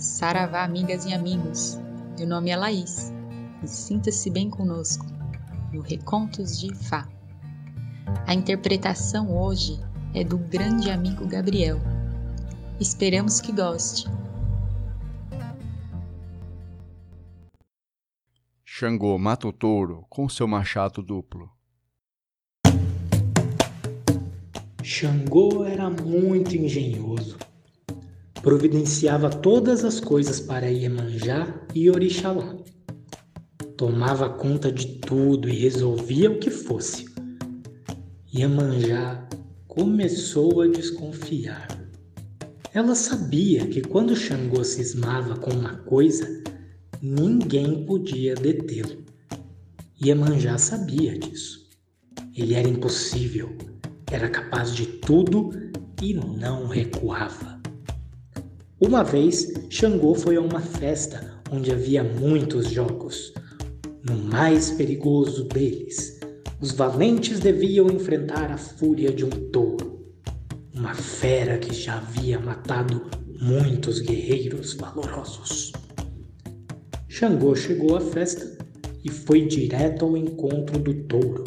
Saravá, amigas e amigos. Meu nome é Laís e sinta-se bem conosco no Recontos de Fá. A interpretação hoje é do grande amigo Gabriel. Esperamos que goste. Xangô mata o touro com seu machado duplo. Xangô era muito engenhoso providenciava todas as coisas para Iemanjá e Orixalá. Tomava conta de tudo e resolvia o que fosse. Iemanjá começou a desconfiar. Ela sabia que quando Xangô cismava com uma coisa, ninguém podia detê-lo. Iemanjá sabia disso. Ele era impossível, era capaz de tudo e não recuava. Uma vez, Xangô foi a uma festa onde havia muitos jogos. No mais perigoso deles, os valentes deviam enfrentar a fúria de um touro, uma fera que já havia matado muitos guerreiros valorosos. Xangô chegou à festa e foi direto ao encontro do touro.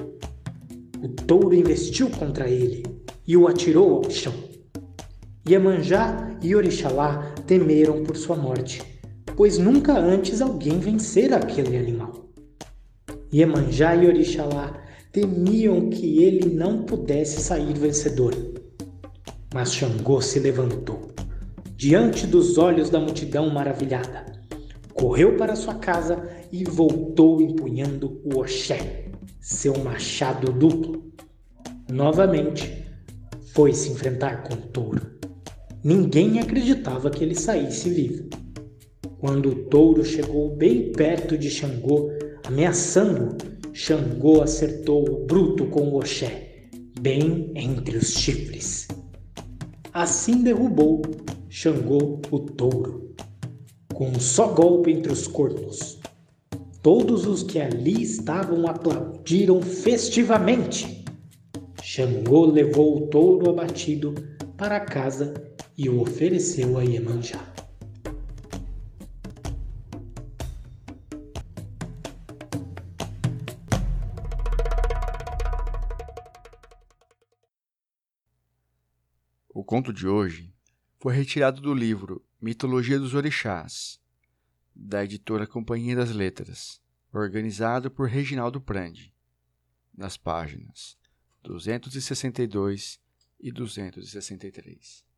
O touro investiu contra ele e o atirou ao chão. Iemanjá e Orixalá temeram por sua morte, pois nunca antes alguém vencera aquele animal. Iemanjá e Orixalá temiam que ele não pudesse sair vencedor. Mas Xangô se levantou, diante dos olhos da multidão maravilhada, correu para sua casa e voltou empunhando o Oxé, seu machado duplo. Novamente, foi se enfrentar com o touro. Ninguém acreditava que ele saísse vivo. Quando o touro chegou bem perto de Xangô, ameaçando, Xangô acertou o bruto com o Oxé, bem entre os chifres. Assim derrubou Xangô o touro, com um só golpe entre os cornos. Todos os que ali estavam aplaudiram festivamente. Xangô levou o touro abatido para casa e o ofereceu a Iemanjá. O conto de hoje foi retirado do livro Mitologia dos Orixás, da editora Companhia das Letras, organizado por Reginaldo Prandi, nas páginas 262 e 263.